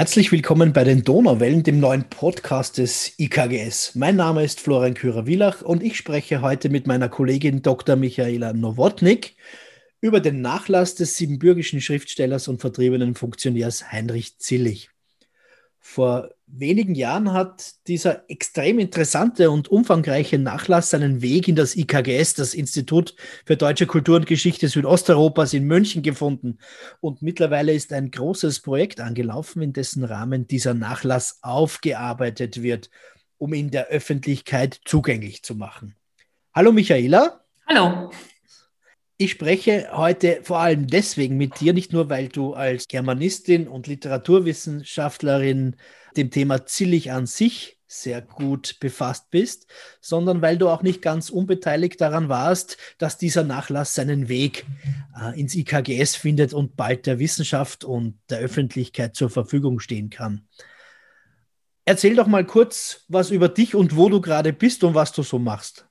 Herzlich willkommen bei den Donauwellen, dem neuen Podcast des IKGS. Mein Name ist Florian Kürer-Wielach und ich spreche heute mit meiner Kollegin Dr. Michaela Nowotnik über den Nachlass des siebenbürgischen Schriftstellers und vertriebenen Funktionärs Heinrich Zillig. Vor wenigen Jahren hat dieser extrem interessante und umfangreiche Nachlass seinen Weg in das IKGS, das Institut für Deutsche Kultur und Geschichte Südosteuropas in München gefunden. Und mittlerweile ist ein großes Projekt angelaufen, in dessen Rahmen dieser Nachlass aufgearbeitet wird, um ihn der Öffentlichkeit zugänglich zu machen. Hallo Michaela. Hallo. Ich spreche heute vor allem deswegen mit dir, nicht nur weil du als Germanistin und Literaturwissenschaftlerin dem Thema Zillig an sich sehr gut befasst bist, sondern weil du auch nicht ganz unbeteiligt daran warst, dass dieser Nachlass seinen Weg äh, ins IKGS findet und bald der Wissenschaft und der Öffentlichkeit zur Verfügung stehen kann. Erzähl doch mal kurz was über dich und wo du gerade bist und was du so machst.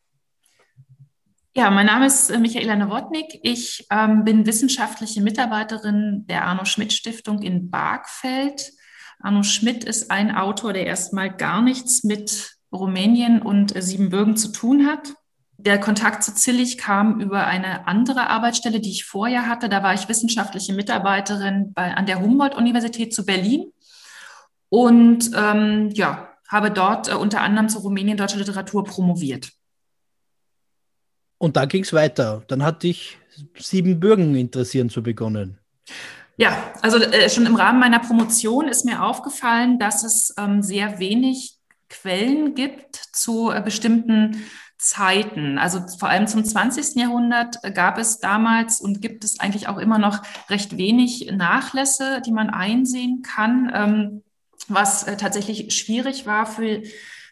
Ja, mein Name ist äh, Michaela Nowotnik. Ich ähm, bin wissenschaftliche Mitarbeiterin der Arno Schmidt Stiftung in Bargfeld. Arno Schmidt ist ein Autor, der erstmal gar nichts mit Rumänien und Siebenbürgen zu tun hat. Der Kontakt zu Zillig kam über eine andere Arbeitsstelle, die ich vorher hatte. Da war ich wissenschaftliche Mitarbeiterin bei, an der Humboldt-Universität zu Berlin und ähm, ja, habe dort äh, unter anderem zur Rumänien deutscher Literatur promoviert. Und da ging es weiter. Dann hat dich Siebenbürgen interessieren zu begonnen. Ja, also äh, schon im Rahmen meiner Promotion ist mir aufgefallen, dass es ähm, sehr wenig Quellen gibt zu äh, bestimmten Zeiten. Also vor allem zum 20. Jahrhundert gab es damals und gibt es eigentlich auch immer noch recht wenig Nachlässe, die man einsehen kann, ähm, was äh, tatsächlich schwierig war für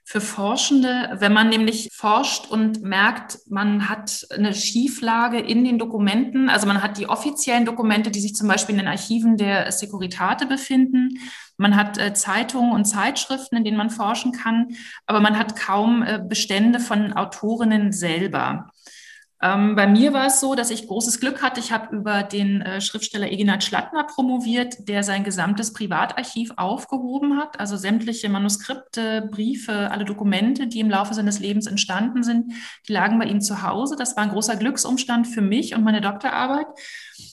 für Forschende, wenn man nämlich forscht und merkt, man hat eine Schieflage in den Dokumenten. Also man hat die offiziellen Dokumente, die sich zum Beispiel in den Archiven der Securitate befinden. Man hat äh, Zeitungen und Zeitschriften, in denen man forschen kann, aber man hat kaum äh, Bestände von Autorinnen selber. Ähm, bei mir war es so, dass ich großes Glück hatte. Ich habe über den äh, Schriftsteller Eginat Schlattner promoviert, der sein gesamtes Privatarchiv aufgehoben hat, also sämtliche Manuskripte, Briefe, alle Dokumente, die im Laufe seines Lebens entstanden sind, die lagen bei ihm zu Hause. Das war ein großer Glücksumstand für mich und meine Doktorarbeit.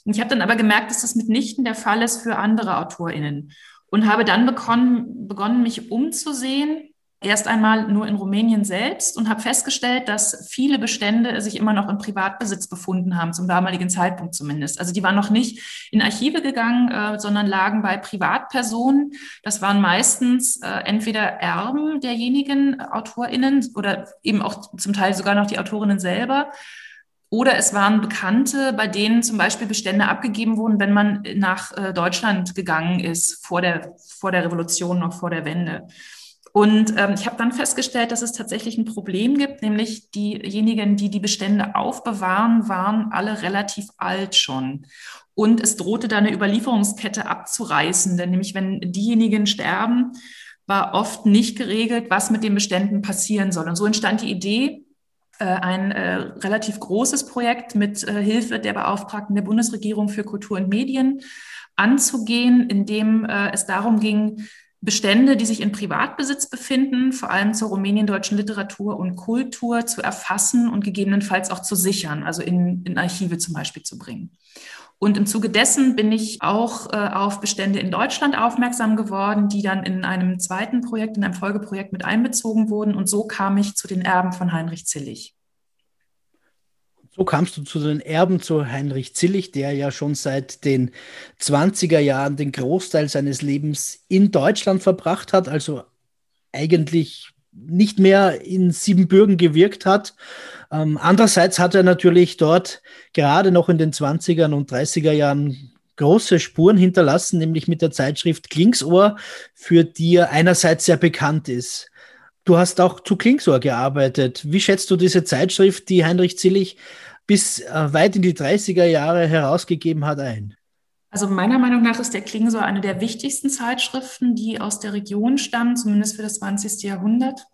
Ich habe dann aber gemerkt, dass das mitnichten der Fall ist für andere AutorInnen und habe dann begonnen, begonnen mich umzusehen erst einmal nur in Rumänien selbst und habe festgestellt, dass viele Bestände sich immer noch im Privatbesitz befunden haben, zum damaligen Zeitpunkt zumindest. Also die waren noch nicht in Archive gegangen, äh, sondern lagen bei Privatpersonen. Das waren meistens äh, entweder Erben derjenigen AutorInnen oder eben auch zum Teil sogar noch die Autorinnen selber. Oder es waren Bekannte, bei denen zum Beispiel Bestände abgegeben wurden, wenn man nach äh, Deutschland gegangen ist, vor der, vor der Revolution, noch vor der Wende. Und ähm, ich habe dann festgestellt, dass es tatsächlich ein Problem gibt, nämlich diejenigen, die die Bestände aufbewahren, waren alle relativ alt schon. Und es drohte da eine Überlieferungskette abzureißen, denn nämlich wenn diejenigen sterben, war oft nicht geregelt, was mit den Beständen passieren soll. Und so entstand die Idee, äh, ein äh, relativ großes Projekt mit äh, Hilfe der Beauftragten der Bundesregierung für Kultur und Medien anzugehen, in dem äh, es darum ging, Bestände, die sich in Privatbesitz befinden, vor allem zur rumänien-deutschen Literatur und Kultur zu erfassen und gegebenenfalls auch zu sichern, also in, in Archive zum Beispiel zu bringen. Und im Zuge dessen bin ich auch äh, auf Bestände in Deutschland aufmerksam geworden, die dann in einem zweiten Projekt, in einem Folgeprojekt mit einbezogen wurden. Und so kam ich zu den Erben von Heinrich Zillig. So kamst du zu den Erben zu Heinrich Zillig, der ja schon seit den 20er Jahren den Großteil seines Lebens in Deutschland verbracht hat, also eigentlich nicht mehr in Siebenbürgen gewirkt hat. Ähm, andererseits hat er natürlich dort gerade noch in den 20er und 30er Jahren große Spuren hinterlassen, nämlich mit der Zeitschrift Klingsohr, für die er einerseits sehr bekannt ist. Du hast auch zu Klingsohr gearbeitet. Wie schätzt du diese Zeitschrift, die Heinrich Zillig bis äh, weit in die 30er Jahre herausgegeben hat, ein? Also meiner Meinung nach ist der Klingsor eine der wichtigsten Zeitschriften, die aus der Region stammen, zumindest für das 20. Jahrhundert.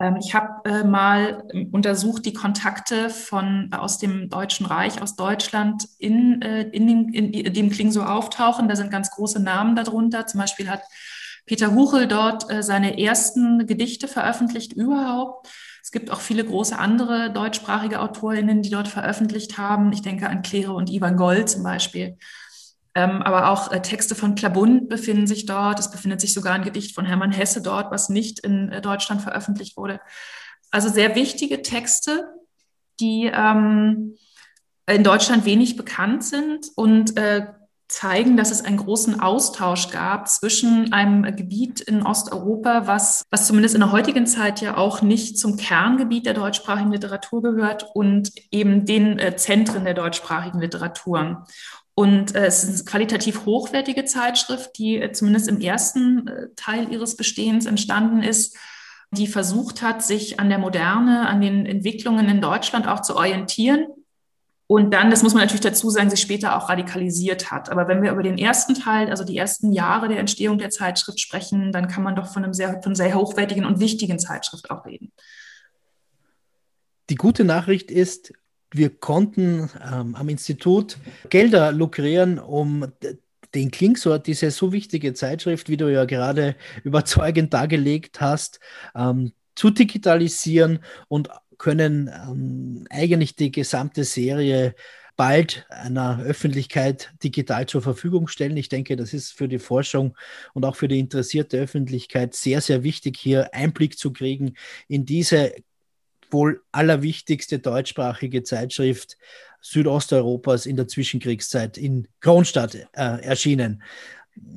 Ähm, ich habe äh, mal untersucht die Kontakte von aus dem Deutschen Reich, aus Deutschland in, äh, in, den, in dem Klingsor auftauchen. Da sind ganz große Namen darunter. Zum Beispiel hat Peter Huchel dort äh, seine ersten Gedichte veröffentlicht überhaupt. Es gibt auch viele große andere deutschsprachige Autorinnen, die dort veröffentlicht haben. Ich denke an Claire und Ivan Gold zum Beispiel. Ähm, aber auch äh, Texte von Klabund befinden sich dort. Es befindet sich sogar ein Gedicht von Hermann Hesse dort, was nicht in äh, Deutschland veröffentlicht wurde. Also sehr wichtige Texte, die ähm, in Deutschland wenig bekannt sind und zeigen, dass es einen großen Austausch gab zwischen einem Gebiet in Osteuropa, was, was zumindest in der heutigen Zeit ja auch nicht zum Kerngebiet der deutschsprachigen Literatur gehört und eben den äh, Zentren der deutschsprachigen Literatur. Und äh, es ist eine qualitativ hochwertige Zeitschrift, die äh, zumindest im ersten Teil ihres Bestehens entstanden ist, die versucht hat, sich an der Moderne, an den Entwicklungen in Deutschland auch zu orientieren und dann, das muss man natürlich dazu sagen, sich später auch radikalisiert hat. Aber wenn wir über den ersten Teil, also die ersten Jahre der Entstehung der Zeitschrift sprechen, dann kann man doch von einem sehr, von sehr hochwertigen und wichtigen Zeitschrift auch reden. Die gute Nachricht ist, wir konnten ähm, am Institut Gelder lukrieren, um den Klingsort, diese so wichtige Zeitschrift, wie du ja gerade überzeugend dargelegt hast, ähm, zu digitalisieren und können ähm, eigentlich die gesamte Serie bald einer Öffentlichkeit digital zur Verfügung stellen. Ich denke, das ist für die Forschung und auch für die interessierte Öffentlichkeit sehr, sehr wichtig, hier Einblick zu kriegen in diese wohl allerwichtigste deutschsprachige Zeitschrift Südosteuropas in der Zwischenkriegszeit in Kronstadt äh, erschienen.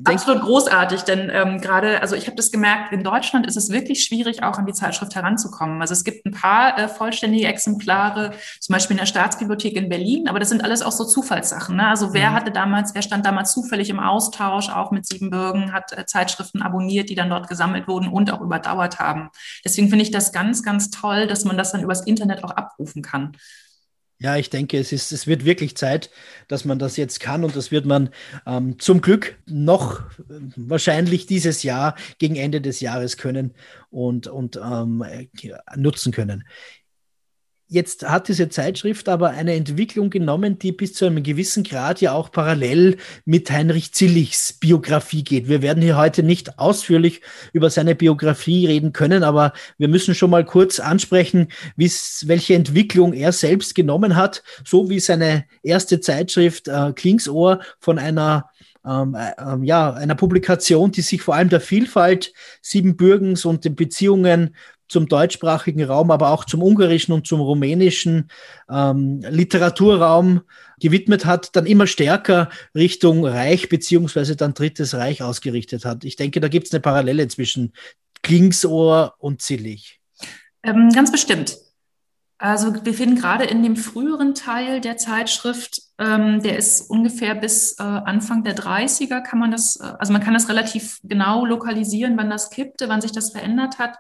Absolut großartig, denn ähm, gerade, also ich habe das gemerkt, in Deutschland ist es wirklich schwierig, auch an die Zeitschrift heranzukommen. Also es gibt ein paar äh, vollständige Exemplare, zum Beispiel in der Staatsbibliothek in Berlin, aber das sind alles auch so Zufallssachen. Ne? Also wer mhm. hatte damals, wer stand damals zufällig im Austausch, auch mit Siebenbürgen, hat äh, Zeitschriften abonniert, die dann dort gesammelt wurden und auch überdauert haben. Deswegen finde ich das ganz, ganz toll, dass man das dann übers Internet auch abrufen kann. Ja, ich denke, es, ist, es wird wirklich Zeit, dass man das jetzt kann und das wird man ähm, zum Glück noch äh, wahrscheinlich dieses Jahr gegen Ende des Jahres können und, und ähm, nutzen können. Jetzt hat diese Zeitschrift aber eine Entwicklung genommen, die bis zu einem gewissen Grad ja auch parallel mit Heinrich Zillichs Biografie geht. Wir werden hier heute nicht ausführlich über seine Biografie reden können, aber wir müssen schon mal kurz ansprechen, welche Entwicklung er selbst genommen hat, so wie seine erste Zeitschrift äh, Klingsohr von einer ähm, äh, ja, einer Publikation, die sich vor allem der Vielfalt Siebenbürgens und den Beziehungen zum deutschsprachigen Raum, aber auch zum ungarischen und zum rumänischen ähm, Literaturraum gewidmet hat, dann immer stärker Richtung Reich beziehungsweise dann Drittes Reich ausgerichtet hat. Ich denke, da gibt es eine Parallele zwischen Klingsohr und Zillig. Ähm, ganz bestimmt. Also wir finden gerade in dem früheren Teil der Zeitschrift, ähm, der ist ungefähr bis äh, Anfang der 30er, kann man das, äh, also man kann das relativ genau lokalisieren, wann das kippte, wann sich das verändert hat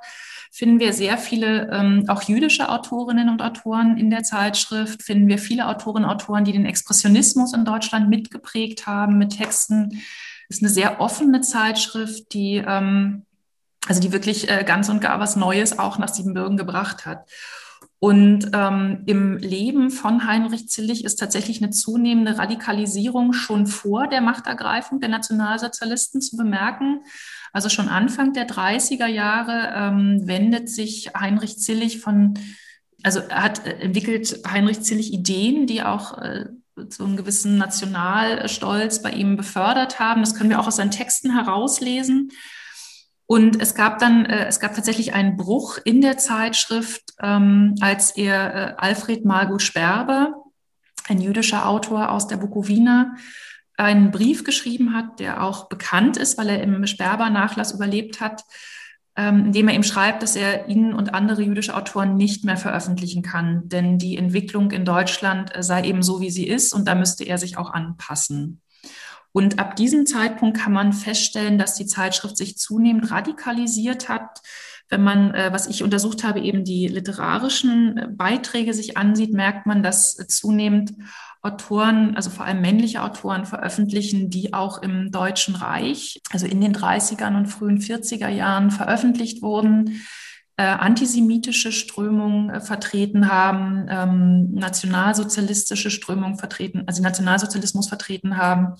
finden wir sehr viele ähm, auch jüdische Autorinnen und Autoren in der Zeitschrift, finden wir viele Autorinnen und Autoren, die den Expressionismus in Deutschland mitgeprägt haben mit Texten. Ist eine sehr offene Zeitschrift, die, ähm, also die wirklich äh, ganz und gar was Neues auch nach Siebenbürgen gebracht hat. Und ähm, im Leben von Heinrich Zillig ist tatsächlich eine zunehmende Radikalisierung schon vor der Machtergreifung der Nationalsozialisten zu bemerken. Also schon Anfang der 30er Jahre ähm, wendet sich Heinrich Zillig von, also hat äh, entwickelt Heinrich Zillig Ideen, die auch äh, so einen gewissen Nationalstolz bei ihm befördert haben. Das können wir auch aus seinen Texten herauslesen. Und es gab dann, äh, es gab tatsächlich einen Bruch in der Zeitschrift, ähm, als er äh, Alfred Margot Sperber, ein jüdischer Autor aus der Bukowina, einen Brief geschrieben hat, der auch bekannt ist, weil er im Sperber-Nachlass überlebt hat, ähm, in dem er ihm schreibt, dass er ihn und andere jüdische Autoren nicht mehr veröffentlichen kann, denn die Entwicklung in Deutschland äh, sei eben so, wie sie ist und da müsste er sich auch anpassen. Und ab diesem Zeitpunkt kann man feststellen, dass die Zeitschrift sich zunehmend radikalisiert hat. Wenn man, äh, was ich untersucht habe, eben die literarischen äh, Beiträge sich ansieht, merkt man, dass zunehmend Autoren, also vor allem männliche Autoren veröffentlichen, die auch im Deutschen Reich, also in den 30er und frühen 40er Jahren veröffentlicht wurden, äh, antisemitische Strömungen vertreten haben, ähm, nationalsozialistische Strömungen vertreten, also Nationalsozialismus vertreten haben.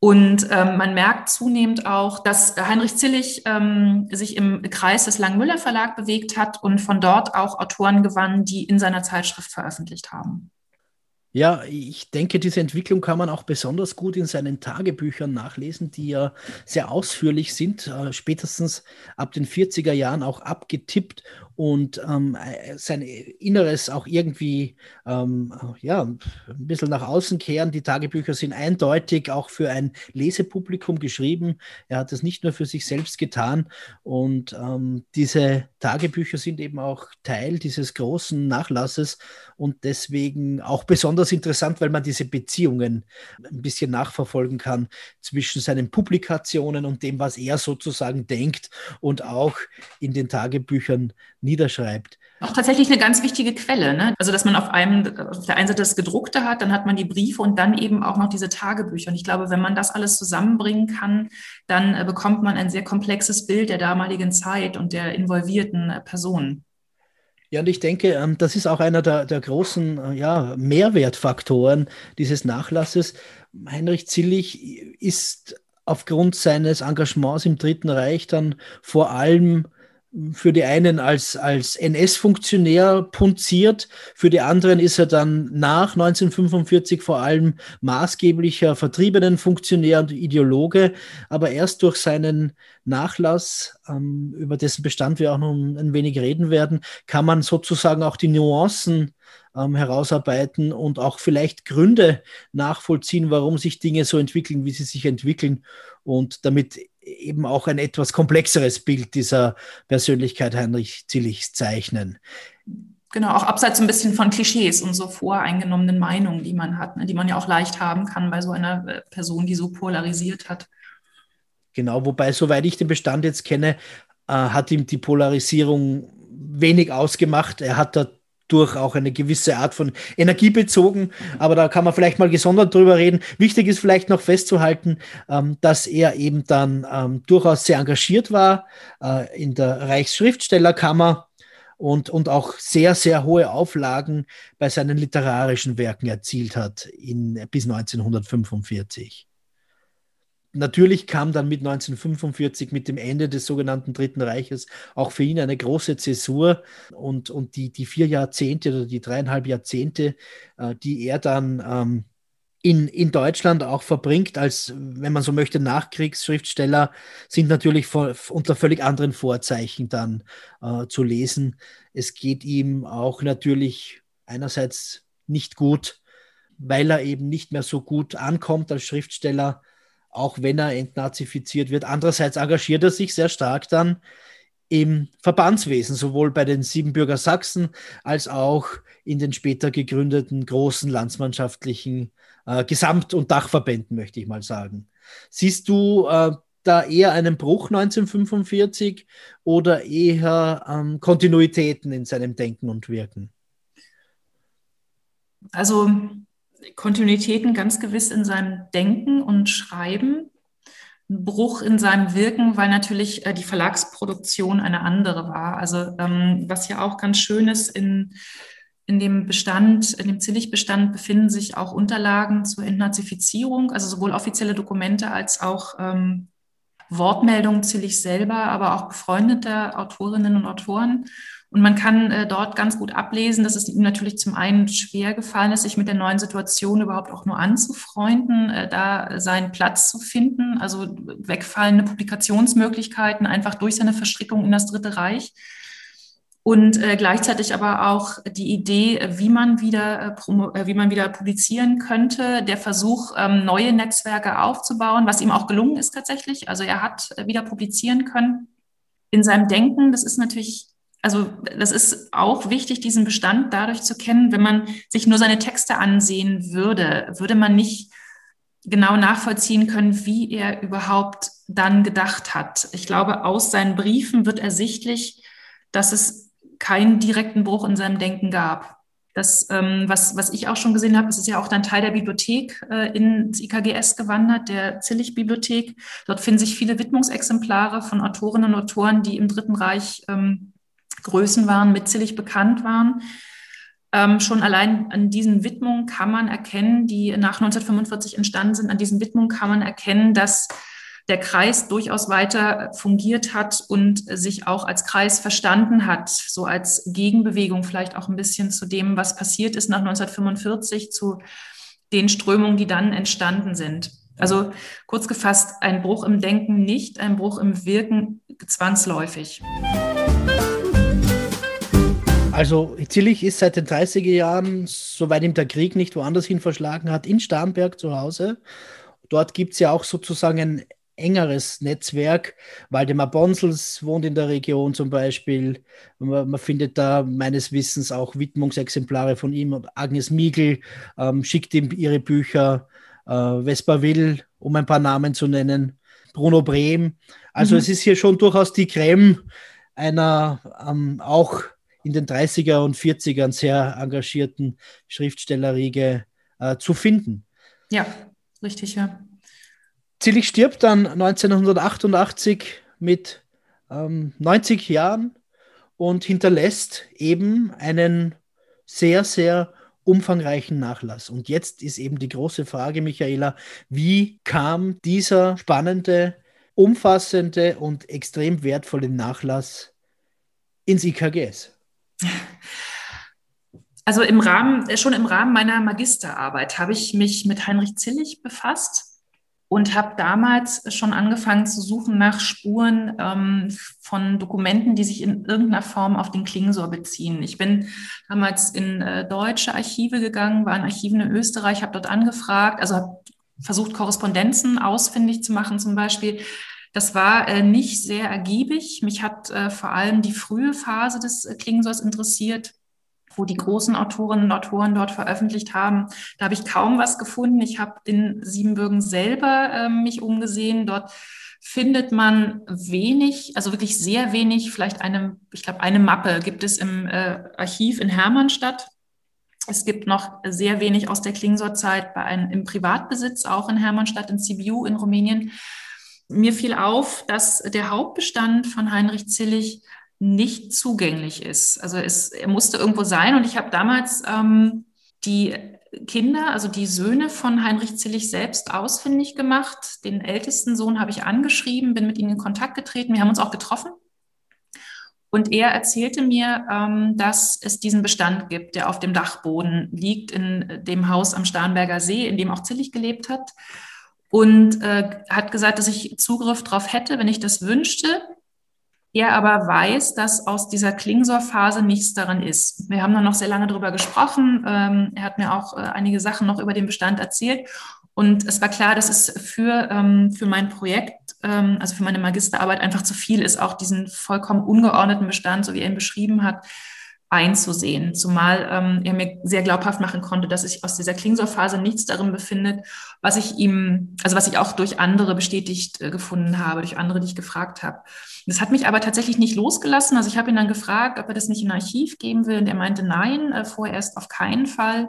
Und ähm, man merkt zunehmend auch, dass Heinrich Zillig ähm, sich im Kreis des Langmüller Verlag bewegt hat und von dort auch Autoren gewann, die in seiner Zeitschrift veröffentlicht haben. Ja, ich denke, diese Entwicklung kann man auch besonders gut in seinen Tagebüchern nachlesen, die ja sehr ausführlich sind, äh, spätestens ab den 40er Jahren auch abgetippt und ähm, äh, sein Inneres auch irgendwie ähm, ja, ein bisschen nach außen kehren. Die Tagebücher sind eindeutig auch für ein Lesepublikum geschrieben. Er hat es nicht nur für sich selbst getan. Und ähm, diese Tagebücher sind eben auch Teil dieses großen Nachlasses und deswegen auch besonders interessant, weil man diese Beziehungen ein bisschen nachverfolgen kann zwischen seinen Publikationen und dem, was er sozusagen denkt und auch in den Tagebüchern niederschreibt. Auch tatsächlich eine ganz wichtige Quelle. Ne? Also, dass man auf einem, auf der einen Seite das Gedruckte hat, dann hat man die Briefe und dann eben auch noch diese Tagebücher. Und ich glaube, wenn man das alles zusammenbringen kann, dann äh, bekommt man ein sehr komplexes Bild der damaligen Zeit und der involvierten äh, Personen. Ja, und ich denke, ähm, das ist auch einer der, der großen äh, ja, Mehrwertfaktoren dieses Nachlasses. Heinrich Zillig ist aufgrund seines Engagements im Dritten Reich dann vor allem für die einen als, als NS-Funktionär punziert, für die anderen ist er dann nach 1945 vor allem maßgeblicher Vertriebenenfunktionär und Ideologe, aber erst durch seinen Nachlass, ähm, über dessen Bestand wir auch noch ein wenig reden werden, kann man sozusagen auch die Nuancen ähm, herausarbeiten und auch vielleicht Gründe nachvollziehen, warum sich Dinge so entwickeln, wie sie sich entwickeln. Und damit eben auch ein etwas komplexeres Bild dieser Persönlichkeit Heinrich Zillichs zeichnen. Genau, auch abseits ein bisschen von Klischees und so voreingenommenen Meinungen, die man hat, ne, die man ja auch leicht haben kann bei so einer äh, Person, die so polarisiert hat. Genau, wobei, soweit ich den Bestand jetzt kenne, äh, hat ihm die Polarisierung wenig ausgemacht. Er hat da durch auch eine gewisse Art von Energie bezogen. Aber da kann man vielleicht mal gesondert drüber reden. Wichtig ist vielleicht noch festzuhalten, ähm, dass er eben dann ähm, durchaus sehr engagiert war äh, in der Reichsschriftstellerkammer und, und auch sehr, sehr hohe Auflagen bei seinen literarischen Werken erzielt hat in, bis 1945. Natürlich kam dann mit 1945, mit dem Ende des sogenannten Dritten Reiches, auch für ihn eine große Zäsur und, und die, die vier Jahrzehnte oder die dreieinhalb Jahrzehnte, äh, die er dann ähm, in, in Deutschland auch verbringt, als, wenn man so möchte, Nachkriegsschriftsteller, sind natürlich vor, unter völlig anderen Vorzeichen dann äh, zu lesen. Es geht ihm auch natürlich einerseits nicht gut, weil er eben nicht mehr so gut ankommt als Schriftsteller auch wenn er entnazifiziert wird. Andererseits engagiert er sich sehr stark dann im Verbandswesen, sowohl bei den Siebenbürger Sachsen als auch in den später gegründeten großen landsmannschaftlichen äh, Gesamt- und Dachverbänden, möchte ich mal sagen. Siehst du äh, da eher einen Bruch 1945 oder eher ähm, Kontinuitäten in seinem Denken und Wirken? Also Kontinuitäten ganz gewiss in seinem Denken und Schreiben, ein Bruch in seinem Wirken, weil natürlich äh, die Verlagsproduktion eine andere war. Also ähm, was ja auch ganz schön ist, in, in dem Bestand, in dem Zillig-Bestand befinden sich auch Unterlagen zur Entnazifizierung, also sowohl offizielle Dokumente als auch ähm, Wortmeldungen Zillig selber, aber auch befreundete Autorinnen und Autoren. Und man kann äh, dort ganz gut ablesen, dass es ihm natürlich zum einen schwer gefallen ist, sich mit der neuen Situation überhaupt auch nur anzufreunden, äh, da seinen Platz zu finden, also wegfallende Publikationsmöglichkeiten einfach durch seine Verstrickung in das Dritte Reich. Und äh, gleichzeitig aber auch die Idee, wie man wieder, äh, äh, wie man wieder publizieren könnte, der Versuch, ähm, neue Netzwerke aufzubauen, was ihm auch gelungen ist tatsächlich. Also er hat äh, wieder publizieren können in seinem Denken. Das ist natürlich also das ist auch wichtig, diesen Bestand dadurch zu kennen, wenn man sich nur seine Texte ansehen würde, würde man nicht genau nachvollziehen können, wie er überhaupt dann gedacht hat. Ich glaube, aus seinen Briefen wird ersichtlich, dass es keinen direkten Bruch in seinem Denken gab. Das, ähm, was, was ich auch schon gesehen habe, es ist ja auch dann Teil der Bibliothek äh, ins IKGS gewandert, der Zillig-Bibliothek. Dort finden sich viele Widmungsexemplare von Autorinnen und Autoren, die im Dritten Reich ähm, Größen waren, mitzählig bekannt waren. Ähm, schon allein an diesen Widmungen kann man erkennen, die nach 1945 entstanden sind, an diesen Widmungen kann man erkennen, dass der Kreis durchaus weiter fungiert hat und sich auch als Kreis verstanden hat, so als Gegenbewegung vielleicht auch ein bisschen zu dem, was passiert ist nach 1945, zu den Strömungen, die dann entstanden sind. Also kurz gefasst, ein Bruch im Denken nicht, ein Bruch im Wirken zwangsläufig. Also Zillich ist seit den 30er Jahren, soweit ihm der Krieg nicht woanders hin verschlagen hat, in Starnberg zu Hause. Dort gibt es ja auch sozusagen ein engeres Netzwerk. Waldemar Bonsels wohnt in der Region zum Beispiel. Man, man findet da meines Wissens auch Widmungsexemplare von ihm. Agnes Miegel ähm, schickt ihm ihre Bücher. Äh, Vespa Will, um ein paar Namen zu nennen. Bruno Brehm. Also mhm. es ist hier schon durchaus die Creme einer ähm, auch in den 30er und 40ern sehr engagierten Schriftstellerriege äh, zu finden. Ja, richtig, ja. Zillig stirbt dann 1988 mit ähm, 90 Jahren und hinterlässt eben einen sehr, sehr umfangreichen Nachlass. Und jetzt ist eben die große Frage, Michaela, wie kam dieser spannende, umfassende und extrem wertvolle Nachlass ins IKGS? Also im Rahmen, schon im Rahmen meiner Magisterarbeit habe ich mich mit Heinrich Zillig befasst und habe damals schon angefangen zu suchen nach Spuren ähm, von Dokumenten, die sich in irgendeiner Form auf den Klingsor beziehen. Ich bin damals in äh, deutsche Archive gegangen, war in Archiven in Österreich, habe dort angefragt, also habe versucht, Korrespondenzen ausfindig zu machen zum Beispiel. Das war äh, nicht sehr ergiebig. Mich hat äh, vor allem die frühe Phase des äh, Klingsors interessiert wo die großen Autorinnen und Autoren dort veröffentlicht haben. Da habe ich kaum was gefunden. Ich habe in Siebenbürgen selber äh, mich umgesehen. Dort findet man wenig, also wirklich sehr wenig, vielleicht eine, ich glaube, eine Mappe gibt es im äh, Archiv in Hermannstadt. Es gibt noch sehr wenig aus der Klingsor-Zeit bei einem, im Privatbesitz, auch in Hermannstadt, in Sibiu in Rumänien. Mir fiel auf, dass der Hauptbestand von Heinrich Zillig nicht zugänglich ist. Also es, er musste irgendwo sein und ich habe damals ähm, die Kinder, also die Söhne von Heinrich Zillig selbst ausfindig gemacht. Den ältesten Sohn habe ich angeschrieben, bin mit ihm in Kontakt getreten. Wir haben uns auch getroffen. Und er erzählte mir, ähm, dass es diesen Bestand gibt, der auf dem Dachboden liegt, in dem Haus am Starnberger See, in dem auch Zillig gelebt hat. Und äh, hat gesagt, dass ich Zugriff darauf hätte, wenn ich das wünschte. Er aber weiß, dass aus dieser Klingsor-Phase nichts daran ist. Wir haben dann noch sehr lange darüber gesprochen. Ähm, er hat mir auch äh, einige Sachen noch über den Bestand erzählt. Und es war klar, dass es für, ähm, für mein Projekt, ähm, also für meine Magisterarbeit, einfach zu viel ist, auch diesen vollkommen ungeordneten Bestand, so wie er ihn beschrieben hat, einzusehen. Zumal ähm, er mir sehr glaubhaft machen konnte, dass sich aus dieser Klingsor-Phase nichts darin befindet, was ich ihm, also was ich auch durch andere bestätigt äh, gefunden habe, durch andere, die ich gefragt habe. Das hat mich aber tatsächlich nicht losgelassen. Also ich habe ihn dann gefragt, ob er das nicht in ein Archiv geben will. Und er meinte, nein, äh, vorerst auf keinen Fall.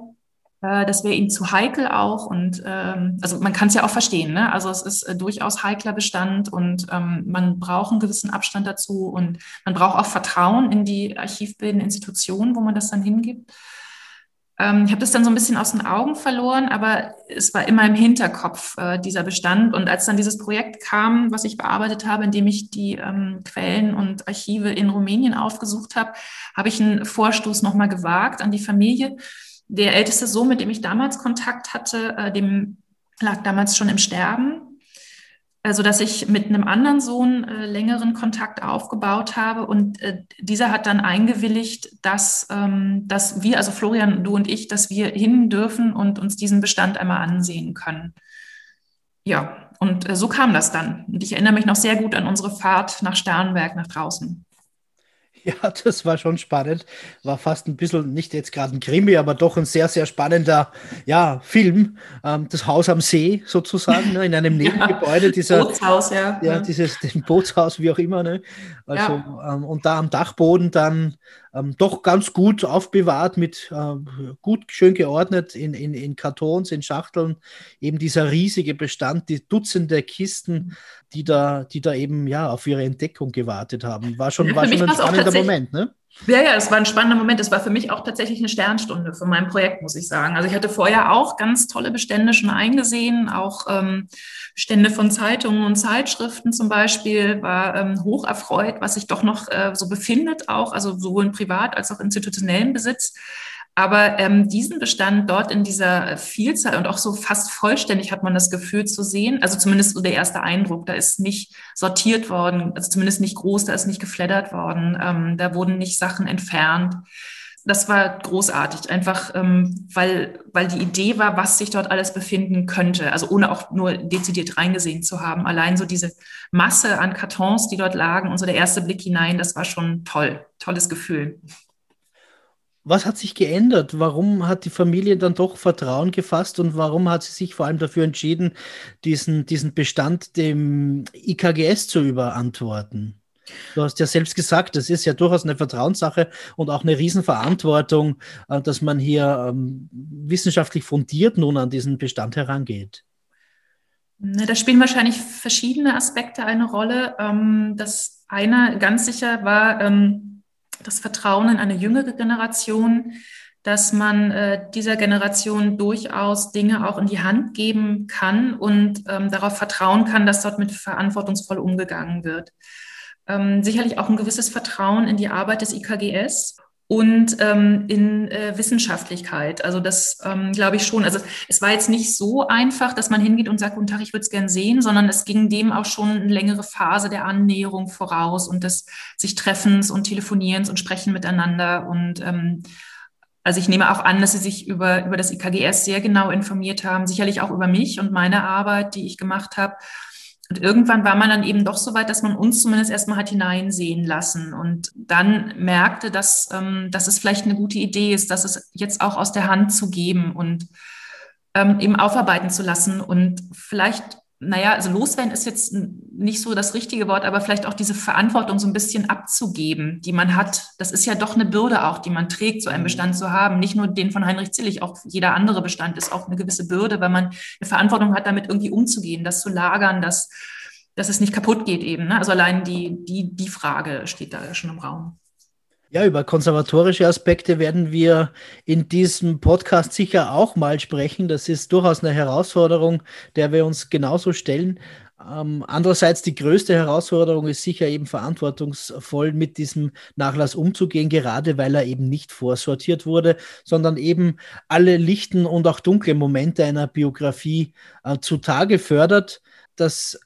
Äh, das wäre ihm zu heikel auch. Und ähm, also man kann es ja auch verstehen. Ne? Also es ist äh, durchaus heikler Bestand und ähm, man braucht einen gewissen Abstand dazu. Und man braucht auch Vertrauen in die archivbildenden Institutionen, wo man das dann hingibt. Ähm, ich habe das dann so ein bisschen aus den Augen verloren, aber es war immer im Hinterkopf äh, dieser Bestand. Und als dann dieses Projekt kam, was ich bearbeitet habe, indem ich die ähm, Quellen und Archive in Rumänien aufgesucht habe, habe ich einen Vorstoß nochmal gewagt an die Familie. Der älteste Sohn, mit dem ich damals Kontakt hatte, äh, dem lag damals schon im Sterben also dass ich mit einem anderen Sohn äh, längeren Kontakt aufgebaut habe und äh, dieser hat dann eingewilligt, dass, ähm, dass wir, also Florian, du und ich, dass wir hin dürfen und uns diesen Bestand einmal ansehen können. Ja, und äh, so kam das dann. Und ich erinnere mich noch sehr gut an unsere Fahrt nach Starnberg nach draußen. Ja, das war schon spannend. War fast ein bisschen, nicht jetzt gerade ein Krimi, aber doch ein sehr, sehr spannender ja, Film. Ähm, das Haus am See sozusagen, ne, in einem Nebengebäude. ja, dieser, Bootshaus, ja. Ja, dieses Bootshaus, wie auch immer. Ne? Also, ja. ähm, und da am Dachboden dann ähm, doch ganz gut aufbewahrt, mit äh, gut schön geordnet in, in, in Kartons, in Schachteln, eben dieser riesige Bestand, die Dutzende Kisten, die da, die da eben ja auf ihre Entdeckung gewartet haben. War schon, war schon ein spannender Moment, ne? Ja, ja, es war ein spannender Moment. Es war für mich auch tatsächlich eine Sternstunde für mein Projekt, muss ich sagen. Also ich hatte vorher auch ganz tolle Bestände schon eingesehen, auch ähm, Bestände von Zeitungen und Zeitschriften zum Beispiel, war ähm, hoch erfreut, was sich doch noch äh, so befindet, auch, also sowohl in privat als auch institutionellen Besitz. Aber ähm, diesen Bestand dort in dieser Vielzahl und auch so fast vollständig hat man das Gefühl zu sehen, also zumindest so der erste Eindruck, da ist nicht sortiert worden, also zumindest nicht groß, da ist nicht geflattert worden, ähm, da wurden nicht Sachen entfernt. Das war großartig, einfach ähm, weil, weil die Idee war, was sich dort alles befinden könnte, also ohne auch nur dezidiert reingesehen zu haben. Allein so diese Masse an Kartons, die dort lagen und so der erste Blick hinein, das war schon toll, tolles Gefühl. Was hat sich geändert? Warum hat die Familie dann doch Vertrauen gefasst und warum hat sie sich vor allem dafür entschieden, diesen, diesen Bestand dem IKGS zu überantworten? Du hast ja selbst gesagt, das ist ja durchaus eine Vertrauenssache und auch eine Riesenverantwortung, äh, dass man hier ähm, wissenschaftlich fundiert nun an diesen Bestand herangeht. Da spielen wahrscheinlich verschiedene Aspekte eine Rolle. Ähm, das eine ganz sicher war, ähm, das Vertrauen in eine jüngere Generation, dass man äh, dieser Generation durchaus Dinge auch in die Hand geben kann und ähm, darauf vertrauen kann, dass dort mit verantwortungsvoll umgegangen wird. Ähm, sicherlich auch ein gewisses Vertrauen in die Arbeit des IKGS und ähm, in äh, Wissenschaftlichkeit. Also das ähm, glaube ich schon. Also es war jetzt nicht so einfach, dass man hingeht und sagt, guten Tag, ich würde es gern sehen, sondern es ging dem auch schon eine längere Phase der Annäherung voraus und des sich Treffens und Telefonierens und Sprechen miteinander. Und ähm, also ich nehme auch an, dass Sie sich über, über das IKGS sehr genau informiert haben, sicherlich auch über mich und meine Arbeit, die ich gemacht habe. Und irgendwann war man dann eben doch so weit, dass man uns zumindest erstmal hat hineinsehen lassen. Und dann merkte, dass, ähm, dass es vielleicht eine gute Idee ist, dass es jetzt auch aus der Hand zu geben und ähm, eben aufarbeiten zu lassen. Und vielleicht, naja, also loswerden ist jetzt nicht so das richtige Wort, aber vielleicht auch diese Verantwortung so ein bisschen abzugeben, die man hat. Das ist ja doch eine Bürde auch, die man trägt, so einen mhm. Bestand zu haben. Nicht nur den von Heinrich Zillig, auch jeder andere Bestand ist auch eine gewisse Bürde, weil man eine Verantwortung hat, damit irgendwie umzugehen, das zu lagern, dass, dass es nicht kaputt geht eben. Ne? Also allein die, die, die Frage steht da schon im Raum. Ja, über konservatorische Aspekte werden wir in diesem Podcast sicher auch mal sprechen. Das ist durchaus eine Herausforderung, der wir uns genauso stellen. Ähm, andererseits die größte Herausforderung ist sicher eben verantwortungsvoll mit diesem Nachlass umzugehen, gerade weil er eben nicht vorsortiert wurde, sondern eben alle lichten und auch dunklen Momente einer Biografie äh, zutage fördert, das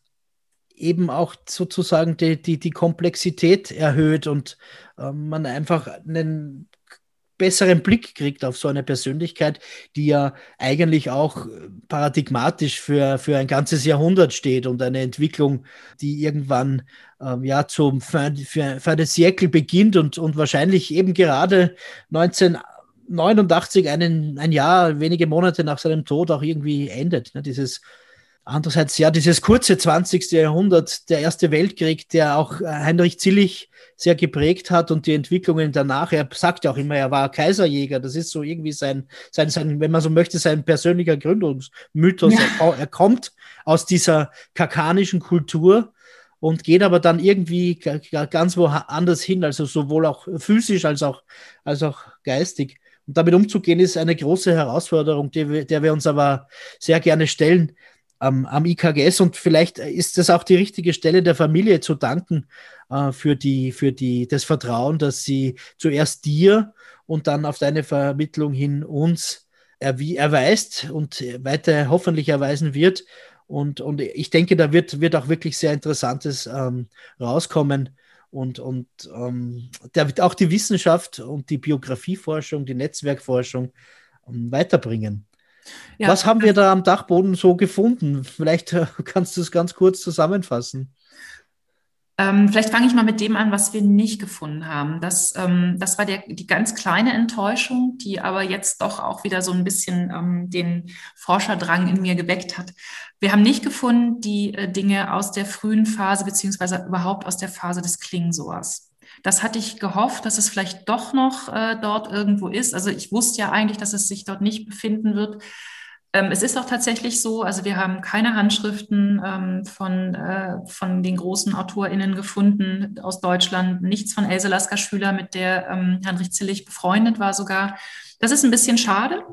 eben auch sozusagen die, die, die Komplexität erhöht und äh, man einfach einen besseren Blick kriegt auf so eine Persönlichkeit, die ja eigentlich auch paradigmatisch für, für ein ganzes Jahrhundert steht und eine Entwicklung, die irgendwann ähm, ja zum fin, beginnt und, und wahrscheinlich eben gerade 1989, einen, ein Jahr, wenige Monate nach seinem Tod auch irgendwie endet. Ne? Dieses Andererseits, ja, dieses kurze 20. Jahrhundert, der Erste Weltkrieg, der auch äh, Heinrich Zillig sehr geprägt hat und die Entwicklungen danach. Er sagt ja auch immer, er war Kaiserjäger. Das ist so irgendwie sein, sein, sein wenn man so möchte, sein persönlicher Gründungsmythos. Ja. Er, er, kommt aus dieser kakanischen Kultur und geht aber dann irgendwie ganz woanders hin, also sowohl auch physisch als auch, als auch geistig. Und damit umzugehen, ist eine große Herausforderung, die, der wir uns aber sehr gerne stellen am, am IKGS und vielleicht ist das auch die richtige Stelle der Familie zu danken äh, für, die, für die, das Vertrauen, dass sie zuerst dir und dann auf deine Vermittlung hin uns erweist und weiter hoffentlich erweisen wird. Und, und ich denke, da wird, wird auch wirklich sehr Interessantes ähm, rauskommen und, und ähm, der wird auch die Wissenschaft und die Biografieforschung, die Netzwerkforschung ähm, weiterbringen. Ja. Was haben wir da am Dachboden so gefunden? Vielleicht äh, kannst du es ganz kurz zusammenfassen. Ähm, vielleicht fange ich mal mit dem an, was wir nicht gefunden haben. Das, ähm, das war der, die ganz kleine Enttäuschung, die aber jetzt doch auch wieder so ein bisschen ähm, den Forscherdrang in mir geweckt hat. Wir haben nicht gefunden die äh, Dinge aus der frühen Phase beziehungsweise überhaupt aus der Phase des Klingsoas. Das hatte ich gehofft, dass es vielleicht doch noch äh, dort irgendwo ist. Also ich wusste ja eigentlich, dass es sich dort nicht befinden wird. Ähm, es ist auch tatsächlich so, also wir haben keine Handschriften ähm, von, äh, von den großen AutorInnen gefunden aus Deutschland, nichts von Else Lasker-Schüler, mit der ähm, Heinrich Zillig befreundet war sogar. Das ist ein bisschen schade,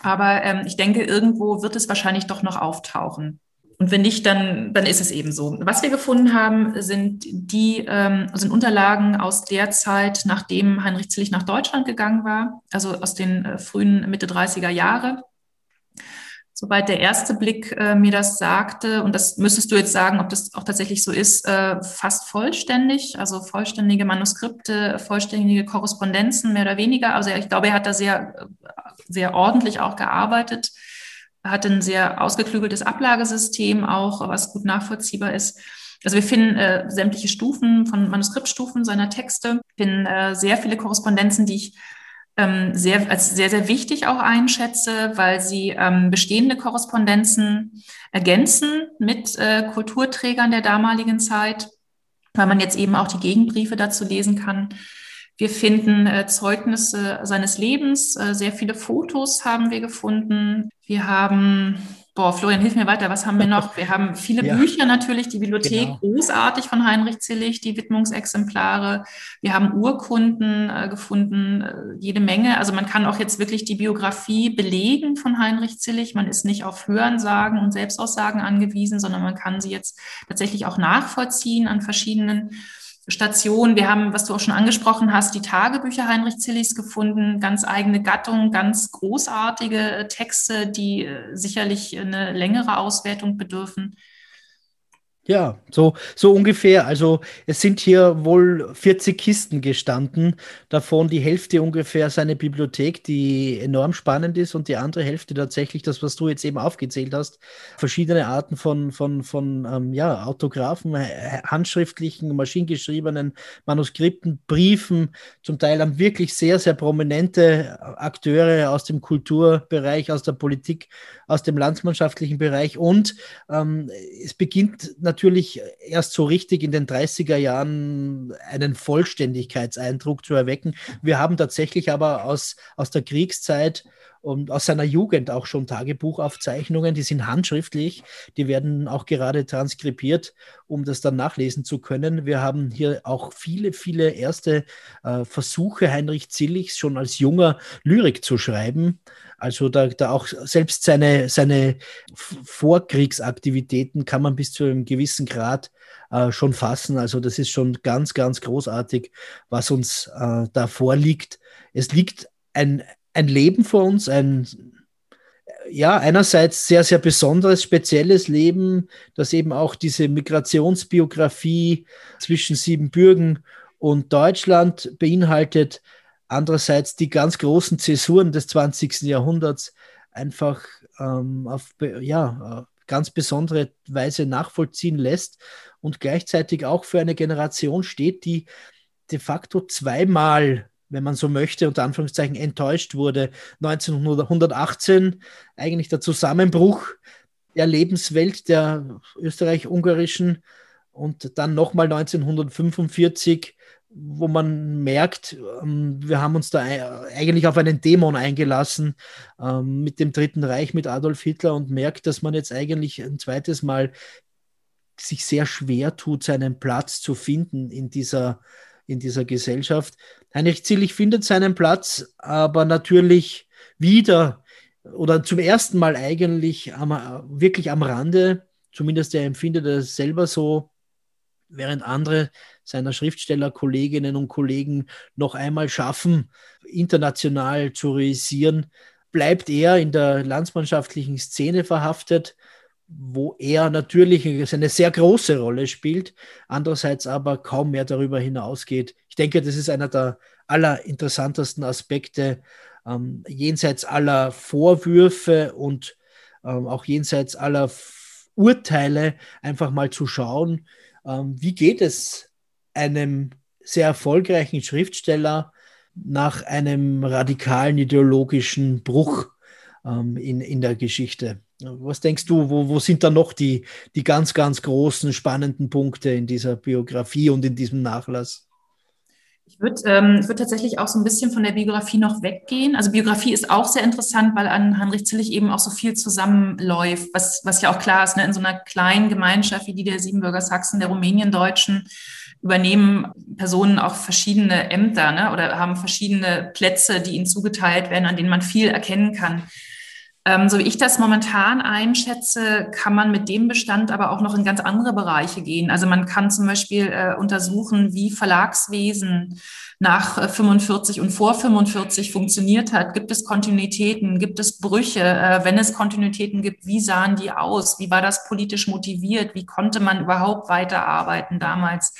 aber ähm, ich denke, irgendwo wird es wahrscheinlich doch noch auftauchen. Und wenn nicht, dann, dann ist es eben so. Was wir gefunden haben, sind die ähm, sind Unterlagen aus der Zeit, nachdem Heinrich Zillig nach Deutschland gegangen war, also aus den äh, frühen Mitte 30er Jahre. Soweit der erste Blick äh, mir das sagte, und das müsstest du jetzt sagen, ob das auch tatsächlich so ist, äh, fast vollständig, also vollständige Manuskripte, vollständige Korrespondenzen, mehr oder weniger. Also ich glaube, er hat da sehr, sehr ordentlich auch gearbeitet hat ein sehr ausgeklügeltes Ablagesystem auch, was gut nachvollziehbar ist. Also wir finden äh, sämtliche Stufen von Manuskriptstufen seiner Texte, finden äh, sehr viele Korrespondenzen, die ich ähm, sehr, als sehr, sehr wichtig auch einschätze, weil sie ähm, bestehende Korrespondenzen ergänzen mit äh, Kulturträgern der damaligen Zeit, weil man jetzt eben auch die Gegenbriefe dazu lesen kann. Wir finden äh, Zeugnisse seines Lebens, äh, sehr viele Fotos haben wir gefunden. Wir haben, boah, Florian, hilf mir weiter, was haben wir noch? Wir haben viele ja, Bücher natürlich, die Bibliothek, genau. großartig von Heinrich Zillig, die Widmungsexemplare. Wir haben Urkunden äh, gefunden, äh, jede Menge. Also man kann auch jetzt wirklich die Biografie belegen von Heinrich Zillig. Man ist nicht auf Hörensagen und Selbstaussagen angewiesen, sondern man kann sie jetzt tatsächlich auch nachvollziehen an verschiedenen Station. Wir haben, was du auch schon angesprochen hast, die Tagebücher Heinrich Zillis gefunden, ganz eigene Gattung, ganz großartige Texte, die äh, sicherlich eine längere Auswertung bedürfen. Ja, so, so ungefähr. Also es sind hier wohl 40 Kisten gestanden, davon die Hälfte ungefähr seine Bibliothek, die enorm spannend ist und die andere Hälfte tatsächlich das, was du jetzt eben aufgezählt hast, verschiedene Arten von, von, von ähm, ja, Autographen, handschriftlichen, maschinengeschriebenen Manuskripten, Briefen, zum Teil an wirklich sehr, sehr prominente Akteure aus dem Kulturbereich, aus der Politik, aus dem landsmannschaftlichen Bereich. Und ähm, es beginnt natürlich natürlich erst so richtig in den 30er Jahren einen Vollständigkeitseindruck zu erwecken. Wir haben tatsächlich aber aus, aus der Kriegszeit und aus seiner Jugend auch schon Tagebuchaufzeichnungen, die sind handschriftlich, die werden auch gerade transkribiert, um das dann nachlesen zu können. Wir haben hier auch viele, viele erste äh, Versuche Heinrich Zillichs schon als junger Lyrik zu schreiben. Also da, da auch selbst seine, seine Vorkriegsaktivitäten kann man bis zu einem gewissen Grad äh, schon fassen. Also das ist schon ganz, ganz großartig, was uns äh, da vorliegt. Es liegt ein, ein Leben vor uns, ein ja, einerseits sehr, sehr besonderes, spezielles Leben, das eben auch diese Migrationsbiografie zwischen Siebenbürgen und Deutschland beinhaltet, andererseits die ganz großen Zäsuren des 20. Jahrhunderts einfach ähm, auf ja, ganz besondere Weise nachvollziehen lässt und gleichzeitig auch für eine Generation steht, die de facto zweimal wenn man so möchte, unter Anführungszeichen enttäuscht wurde. 1918 eigentlich der Zusammenbruch der Lebenswelt der österreich-ungarischen und dann nochmal 1945 wo man merkt, ähm, wir haben uns da eigentlich auf einen Dämon eingelassen ähm, mit dem Dritten Reich, mit Adolf Hitler und merkt, dass man jetzt eigentlich ein zweites Mal sich sehr schwer tut, seinen Platz zu finden in dieser, in dieser Gesellschaft. Heinrich Zillig findet seinen Platz, aber natürlich wieder oder zum ersten Mal eigentlich am, wirklich am Rande, zumindest er empfindet es selber so, während andere seiner Schriftstellerkolleginnen und Kollegen noch einmal schaffen, international zu realisieren, bleibt er in der landsmannschaftlichen Szene verhaftet, wo er natürlich eine sehr große Rolle spielt, andererseits aber kaum mehr darüber hinausgeht. Ich denke, das ist einer der allerinteressantesten Aspekte, ähm, jenseits aller Vorwürfe und ähm, auch jenseits aller Urteile, einfach mal zu schauen, ähm, wie geht es einem sehr erfolgreichen Schriftsteller nach einem radikalen ideologischen Bruch ähm, in, in der Geschichte. Was denkst du, wo, wo sind da noch die, die ganz, ganz großen, spannenden Punkte in dieser Biografie und in diesem Nachlass? Ich würde ähm, würd tatsächlich auch so ein bisschen von der Biografie noch weggehen. Also Biografie ist auch sehr interessant, weil an Heinrich Zillig eben auch so viel zusammenläuft, was, was ja auch klar ist, ne? in so einer kleinen Gemeinschaft wie die der Siebenbürger Sachsen, der Rumäniendeutschen, übernehmen Personen auch verschiedene Ämter ne? oder haben verschiedene Plätze, die ihnen zugeteilt werden, an denen man viel erkennen kann. Ähm, so wie ich das momentan einschätze, kann man mit dem Bestand aber auch noch in ganz andere Bereiche gehen. Also man kann zum Beispiel äh, untersuchen, wie Verlagswesen nach äh, 45 und vor 45 funktioniert hat. Gibt es Kontinuitäten? Gibt es Brüche? Äh, wenn es Kontinuitäten gibt, wie sahen die aus? Wie war das politisch motiviert? Wie konnte man überhaupt weiterarbeiten damals?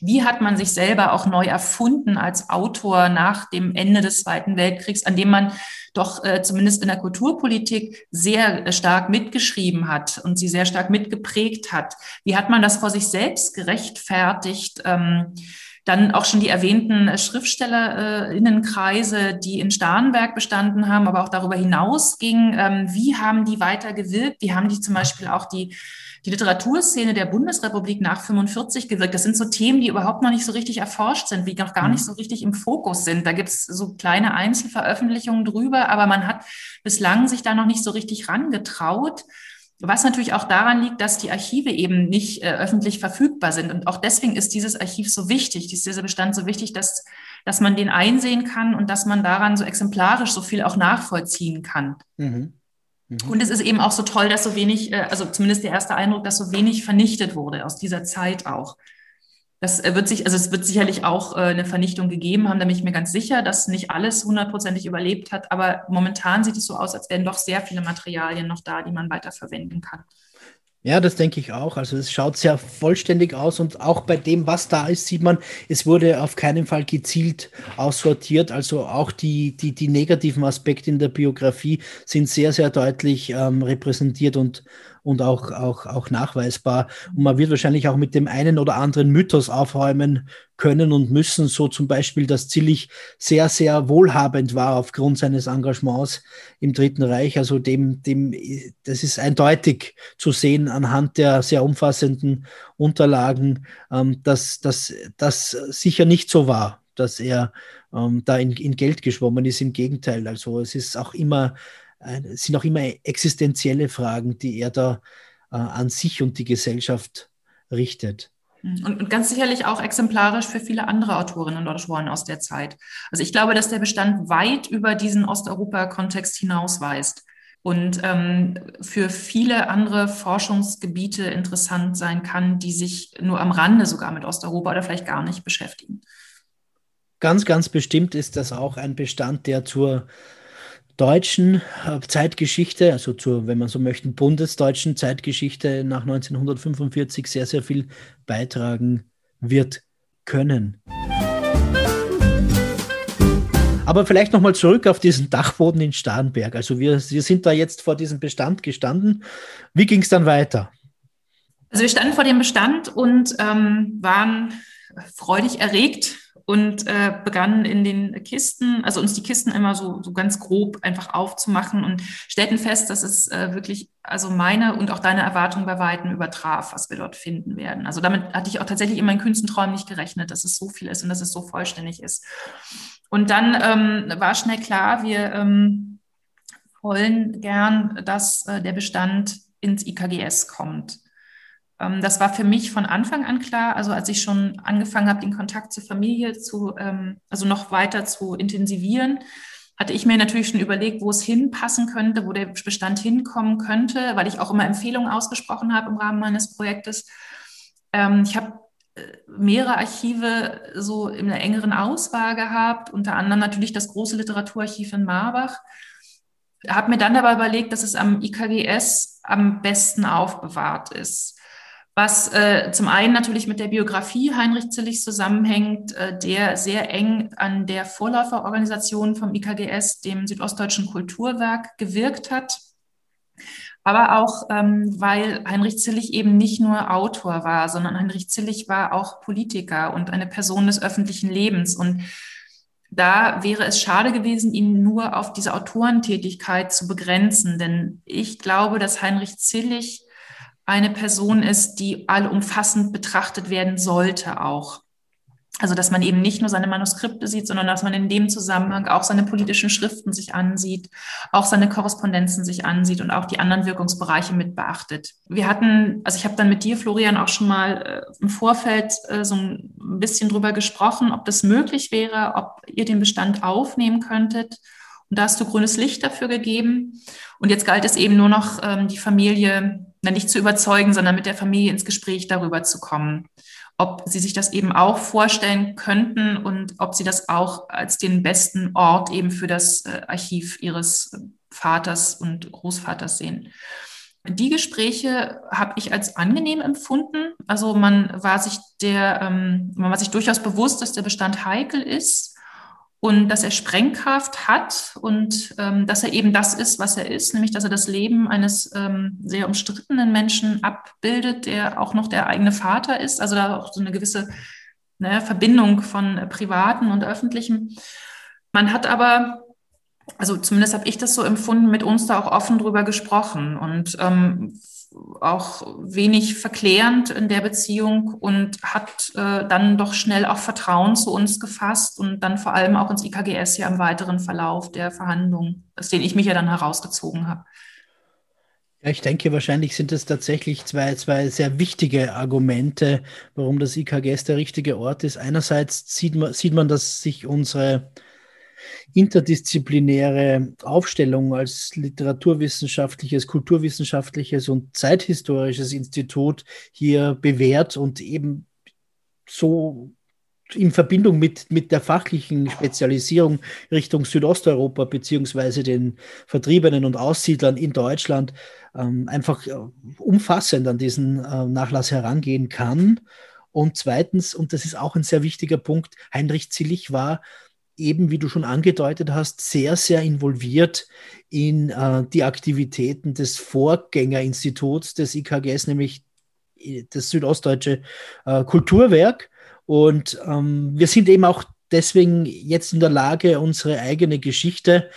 Wie hat man sich selber auch neu erfunden als Autor nach dem Ende des Zweiten Weltkriegs, an dem man doch äh, zumindest in der Kulturpolitik sehr äh, stark mitgeschrieben hat und sie sehr stark mitgeprägt hat? Wie hat man das vor sich selbst gerechtfertigt? Ähm, dann auch schon die erwähnten äh, Schriftstellerinnenkreise, die in Starnberg bestanden haben, aber auch darüber hinaus ging. Ähm, wie haben die weiter gewirkt? Wie haben die zum Beispiel auch die die Literaturszene der Bundesrepublik nach 45 gewirkt. Das sind so Themen, die überhaupt noch nicht so richtig erforscht sind, die noch gar nicht mhm. so richtig im Fokus sind. Da gibt es so kleine Einzelveröffentlichungen drüber, aber man hat bislang sich da noch nicht so richtig rangetraut. Was natürlich auch daran liegt, dass die Archive eben nicht äh, öffentlich verfügbar sind. Und auch deswegen ist dieses Archiv so wichtig, dieser Bestand so wichtig, dass, dass man den einsehen kann und dass man daran so exemplarisch so viel auch nachvollziehen kann. Mhm. Mhm. Und es ist eben auch so toll, dass so wenig, äh, also zumindest der erste Eindruck, dass so wenig vernichtet wurde aus dieser Zeit auch. Das äh, wird sich, also es wird sicherlich auch äh, eine Vernichtung gegeben haben, da bin ich mir ganz sicher, dass nicht alles hundertprozentig überlebt hat. Aber momentan sieht es so aus, als wären doch sehr viele Materialien noch da, die man weiter verwenden kann. Ja, das denke ich auch. Also es schaut sehr vollständig aus und auch bei dem, was da ist, sieht man, es wurde auf keinen Fall gezielt aussortiert. Also auch die, die, die negativen Aspekte in der Biografie sind sehr, sehr deutlich ähm, repräsentiert und, und auch, auch, auch nachweisbar. Und man wird wahrscheinlich auch mit dem einen oder anderen Mythos aufräumen können und müssen, so zum Beispiel, dass Zillig sehr, sehr wohlhabend war aufgrund seines Engagements im Dritten Reich. Also dem, dem, das ist eindeutig zu sehen anhand der sehr umfassenden Unterlagen, ähm, dass das sicher nicht so war dass er ähm, da in, in Geld geschwommen ist. Im Gegenteil, also es ist auch immer es sind auch immer existenzielle Fragen, die er da äh, an sich und die Gesellschaft richtet. Und, und, ganz sicherlich auch exemplarisch für viele andere Autorinnen und Autoren aus der Zeit. Also ich glaube, dass der Bestand weit über diesen Osteuropa-Kontext hinausweist und ähm, für viele andere Forschungsgebiete interessant sein kann, die sich nur am Rande sogar mit Osteuropa oder vielleicht gar nicht beschäftigen. Ganz, ganz bestimmt ist das auch ein Bestand, der zur deutschen äh, Zeitgeschichte, also zur, wenn man so möchte, bundesdeutschen Zeitgeschichte nach 1945 sehr, sehr viel beitragen wird können. Aber vielleicht nochmal zurück auf diesen Dachboden in Starnberg. Also wir, wir sind da jetzt vor diesem Bestand gestanden. Wie ging es dann weiter? Also wir standen vor dem Bestand und ähm, waren freudig erregt und äh, begannen in den Kisten, also uns die Kisten immer so, so ganz grob einfach aufzumachen und stellten fest, dass es äh, wirklich also meine und auch deine Erwartungen bei Weitem übertraf, was wir dort finden werden. Also damit hatte ich auch tatsächlich in meinen kühnsten Träumen nicht gerechnet, dass es so viel ist und dass es so vollständig ist. Und dann ähm, war schnell klar, wir ähm, wollen gern, dass äh, der Bestand ins IKGS kommt. Ähm, das war für mich von Anfang an klar. Also als ich schon angefangen habe, den Kontakt zur Familie zu, ähm, also noch weiter zu intensivieren, hatte ich mir natürlich schon überlegt, wo es hinpassen könnte, wo der Bestand hinkommen könnte, weil ich auch immer Empfehlungen ausgesprochen habe im Rahmen meines Projektes. Ähm, ich habe äh, mehrere Archive so in der engeren Auswahl gehabt, unter anderem natürlich das große Literaturarchiv in Marbach. Habe mir dann aber überlegt, dass es am IKGS am besten aufbewahrt ist was äh, zum einen natürlich mit der Biografie Heinrich Zillig zusammenhängt, äh, der sehr eng an der Vorläuferorganisation vom IKGS, dem Südostdeutschen Kulturwerk, gewirkt hat. Aber auch, ähm, weil Heinrich Zillig eben nicht nur Autor war, sondern Heinrich Zillig war auch Politiker und eine Person des öffentlichen Lebens. Und da wäre es schade gewesen, ihn nur auf diese Autorentätigkeit zu begrenzen. Denn ich glaube, dass Heinrich Zillig eine Person ist, die allumfassend betrachtet werden sollte auch. Also, dass man eben nicht nur seine Manuskripte sieht, sondern dass man in dem Zusammenhang auch seine politischen Schriften sich ansieht, auch seine Korrespondenzen sich ansieht und auch die anderen Wirkungsbereiche mit beachtet. Wir hatten, also ich habe dann mit dir, Florian, auch schon mal äh, im Vorfeld äh, so ein bisschen drüber gesprochen, ob das möglich wäre, ob ihr den Bestand aufnehmen könntet. Und da hast du grünes Licht dafür gegeben. Und jetzt galt es eben nur noch, ähm, die Familie na, nicht zu überzeugen, sondern mit der Familie ins Gespräch darüber zu kommen ob Sie sich das eben auch vorstellen könnten und ob Sie das auch als den besten Ort eben für das äh, Archiv Ihres Vaters und Großvaters sehen. Die Gespräche habe ich als angenehm empfunden. Also man war sich der, ähm, man war sich durchaus bewusst, dass der Bestand heikel ist und dass er Sprengkraft hat und ähm, dass er eben das ist, was er ist, nämlich dass er das Leben eines ähm, sehr umstrittenen Menschen abbildet, der auch noch der eigene Vater ist, also da auch so eine gewisse ne, Verbindung von äh, privaten und öffentlichem. Man hat aber also zumindest habe ich das so empfunden, mit uns da auch offen drüber gesprochen und ähm, auch wenig verklärend in der Beziehung und hat äh, dann doch schnell auch Vertrauen zu uns gefasst und dann vor allem auch ins IKGS ja im weiteren Verlauf der Verhandlungen, aus denen ich mich ja dann herausgezogen habe. Ja, ich denke, wahrscheinlich sind es tatsächlich zwei, zwei sehr wichtige Argumente, warum das IKGS der richtige Ort ist. Einerseits sieht man, sieht man dass sich unsere interdisziplinäre Aufstellung als literaturwissenschaftliches, kulturwissenschaftliches und zeithistorisches Institut hier bewährt und eben so in Verbindung mit, mit der fachlichen Spezialisierung Richtung Südosteuropa beziehungsweise den Vertriebenen und Aussiedlern in Deutschland ähm, einfach äh, umfassend an diesen äh, Nachlass herangehen kann. Und zweitens, und das ist auch ein sehr wichtiger Punkt, Heinrich Zillig war eben, wie du schon angedeutet hast, sehr, sehr involviert in äh, die Aktivitäten des Vorgängerinstituts des IKGS, nämlich äh, das Südostdeutsche äh, Kulturwerk. Und ähm, wir sind eben auch deswegen jetzt in der Lage, unsere eigene Geschichte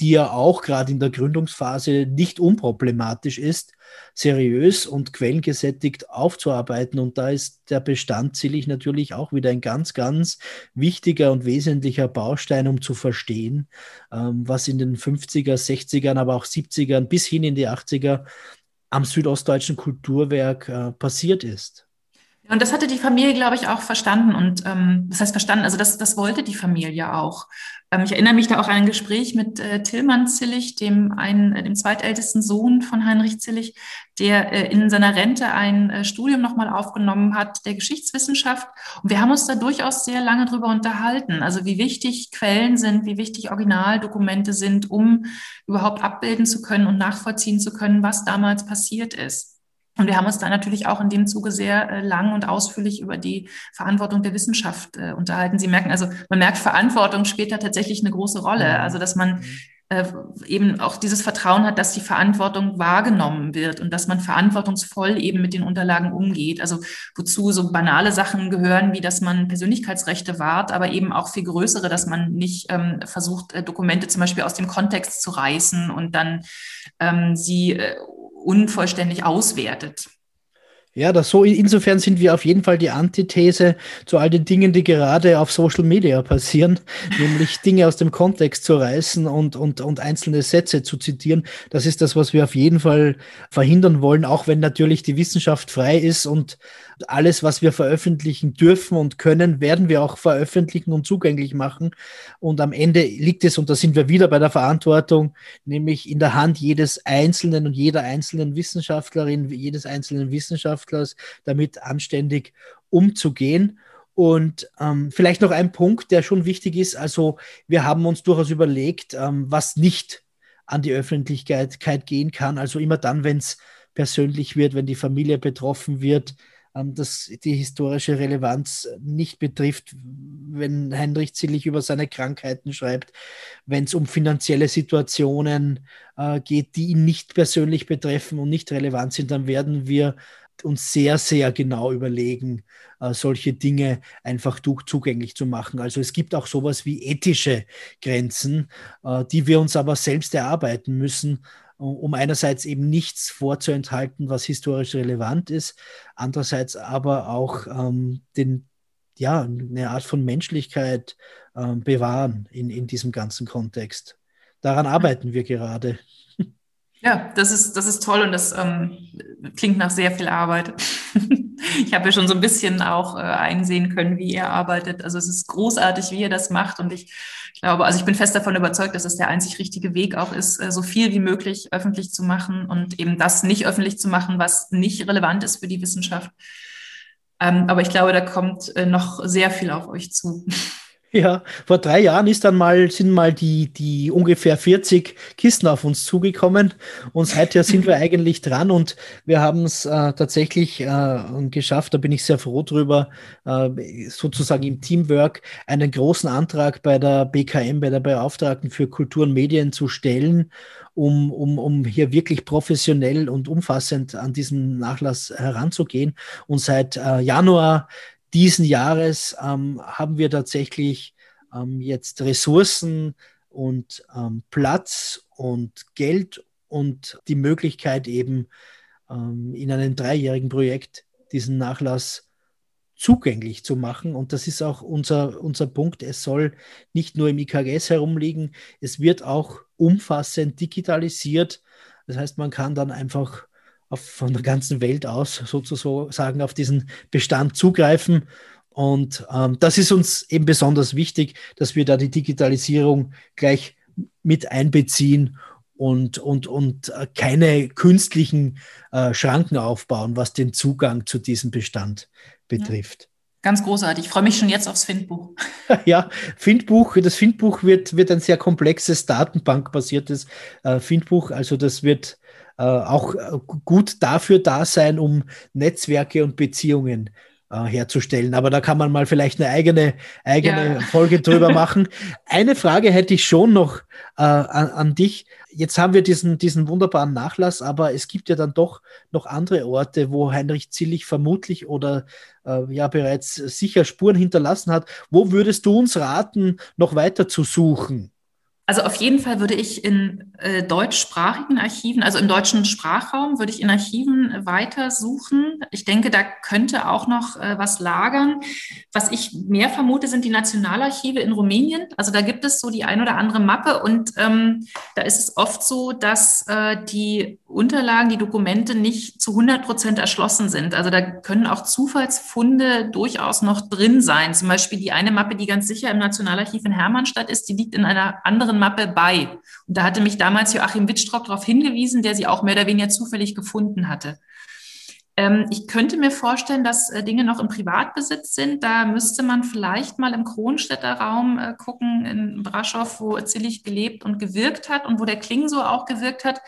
die ja auch gerade in der Gründungsphase nicht unproblematisch ist, seriös und quellengesättigt aufzuarbeiten. Und da ist der Bestand zielig natürlich auch wieder ein ganz, ganz wichtiger und wesentlicher Baustein, um zu verstehen, ähm, was in den 50er, 60ern, aber auch 70ern bis hin in die 80er am südostdeutschen Kulturwerk äh, passiert ist. Und das hatte die Familie, glaube ich, auch verstanden. Und ähm, das heißt verstanden, also das, das wollte die Familie auch. Ähm, ich erinnere mich da auch an ein Gespräch mit äh, Tillmann Zillig, dem, einen, äh, dem zweitältesten Sohn von Heinrich Zillig, der äh, in seiner Rente ein äh, Studium nochmal aufgenommen hat, der Geschichtswissenschaft. Und wir haben uns da durchaus sehr lange drüber unterhalten. Also wie wichtig Quellen sind, wie wichtig Originaldokumente sind, um überhaupt abbilden zu können und nachvollziehen zu können, was damals passiert ist. Und wir haben uns da natürlich auch in dem Zuge sehr äh, lang und ausführlich über die Verantwortung der Wissenschaft äh, unterhalten. Sie merken, also man merkt, Verantwortung spielt da tatsächlich eine große Rolle. Mhm. Also dass man mhm. äh, eben auch dieses Vertrauen hat, dass die Verantwortung wahrgenommen wird und dass man verantwortungsvoll eben mit den Unterlagen umgeht. Also wozu so banale Sachen gehören, wie dass man Persönlichkeitsrechte wahrt, aber eben auch viel größere, dass man nicht ähm, versucht, äh, Dokumente zum Beispiel aus dem Kontext zu reißen und dann ähm, sie äh, unvollständig auswertet. Ja, das so insofern sind wir auf jeden Fall die Antithese zu all den Dingen, die gerade auf Social Media passieren, nämlich Dinge aus dem Kontext zu reißen und, und, und einzelne Sätze zu zitieren. Das ist das, was wir auf jeden Fall verhindern wollen, auch wenn natürlich die Wissenschaft frei ist und alles, was wir veröffentlichen dürfen und können, werden wir auch veröffentlichen und zugänglich machen. Und am Ende liegt es, und da sind wir wieder bei der Verantwortung, nämlich in der Hand jedes Einzelnen und jeder einzelnen Wissenschaftlerin, jedes einzelnen Wissenschaftlers, damit anständig umzugehen. Und ähm, vielleicht noch ein Punkt, der schon wichtig ist. Also wir haben uns durchaus überlegt, ähm, was nicht an die Öffentlichkeit gehen kann. Also immer dann, wenn es persönlich wird, wenn die Familie betroffen wird, ähm, das die historische Relevanz nicht betrifft, wenn Heinrich Zillig über seine Krankheiten schreibt, wenn es um finanzielle Situationen äh, geht, die ihn nicht persönlich betreffen und nicht relevant sind, dann werden wir uns sehr, sehr genau überlegen, äh, solche Dinge einfach zugänglich zu machen. Also es gibt auch sowas wie ethische Grenzen, äh, die wir uns aber selbst erarbeiten müssen um einerseits eben nichts vorzuenthalten, was historisch relevant ist, andererseits aber auch ähm, den, ja, eine Art von Menschlichkeit äh, bewahren in, in diesem ganzen Kontext. Daran arbeiten wir gerade. Ja, das ist, das ist toll und das ähm, klingt nach sehr viel Arbeit. ich habe ja schon so ein bisschen auch äh, einsehen können, wie er arbeitet. Also es ist großartig, wie er das macht und ich glaube, also ich bin fest davon überzeugt, dass es der einzig richtige Weg auch ist, äh, so viel wie möglich öffentlich zu machen und eben das nicht öffentlich zu machen, was nicht relevant ist für die Wissenschaft. Ähm, aber ich glaube, da kommt äh, noch sehr viel auf euch zu. Ja, vor drei Jahren ist dann mal, sind mal die, die ungefähr 40 Kisten auf uns zugekommen und seither sind wir eigentlich dran und wir haben es äh, tatsächlich äh, geschafft, da bin ich sehr froh drüber, äh, sozusagen im Teamwork einen großen Antrag bei der BKM, bei der Beauftragten für Kultur und Medien zu stellen, um, um, um hier wirklich professionell und umfassend an diesen Nachlass heranzugehen. Und seit äh, Januar diesen Jahres ähm, haben wir tatsächlich ähm, jetzt Ressourcen und ähm, Platz und Geld und die Möglichkeit eben ähm, in einem dreijährigen Projekt diesen Nachlass zugänglich zu machen. Und das ist auch unser, unser Punkt. Es soll nicht nur im IKGS herumliegen, es wird auch umfassend digitalisiert. Das heißt, man kann dann einfach auf, von der ganzen Welt aus sozusagen auf diesen Bestand zugreifen. Und ähm, das ist uns eben besonders wichtig, dass wir da die Digitalisierung gleich mit einbeziehen und, und, und äh, keine künstlichen äh, Schranken aufbauen, was den Zugang zu diesem Bestand betrifft. Ja. Ganz großartig. Ich freue mich schon jetzt aufs Findbuch. Ja, Findbuch, das Findbuch wird, wird ein sehr komplexes, datenbankbasiertes äh, Findbuch. Also das wird auch äh, gut dafür da sein, um Netzwerke und Beziehungen äh, herzustellen. Aber da kann man mal vielleicht eine eigene, eigene ja. Folge drüber machen. Eine Frage hätte ich schon noch äh, an, an, dich. Jetzt haben wir diesen, diesen wunderbaren Nachlass, aber es gibt ja dann doch noch andere Orte, wo Heinrich Zillig vermutlich oder äh, ja bereits sicher Spuren hinterlassen hat. Wo würdest du uns raten, noch weiter zu suchen? Also auf jeden Fall würde ich in äh, deutschsprachigen Archiven, also im deutschen Sprachraum, würde ich in Archiven weiter suchen. Ich denke, da könnte auch noch äh, was lagern. Was ich mehr vermute, sind die Nationalarchive in Rumänien. Also da gibt es so die ein oder andere Mappe und ähm, da ist es oft so, dass äh, die Unterlagen, die Dokumente nicht zu 100 Prozent erschlossen sind. Also da können auch Zufallsfunde durchaus noch drin sein. Zum Beispiel die eine Mappe, die ganz sicher im Nationalarchiv in Hermannstadt ist, die liegt in einer anderen Mappe bei. Und da hatte mich damals Joachim Wittstock darauf hingewiesen, der sie auch mehr oder weniger zufällig gefunden hatte. Ähm, ich könnte mir vorstellen, dass äh, Dinge noch im Privatbesitz sind. Da müsste man vielleicht mal im Kronstädter Raum äh, gucken, in Braschow, wo Zillig gelebt und gewirkt hat und wo der Kling so auch gewirkt hat.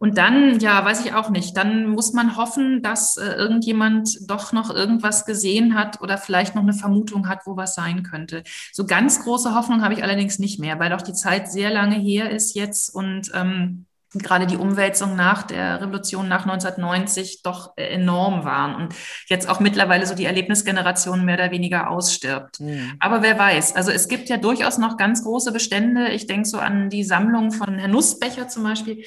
Und dann, ja, weiß ich auch nicht, dann muss man hoffen, dass äh, irgendjemand doch noch irgendwas gesehen hat oder vielleicht noch eine Vermutung hat, wo was sein könnte. So ganz große Hoffnung habe ich allerdings nicht mehr, weil doch die Zeit sehr lange her ist jetzt und ähm, gerade die Umwälzung nach der Revolution nach 1990 doch äh, enorm waren und jetzt auch mittlerweile so die Erlebnisgeneration mehr oder weniger ausstirbt. Mhm. Aber wer weiß, also es gibt ja durchaus noch ganz große Bestände. Ich denke so an die Sammlung von Herrn Nussbecher zum Beispiel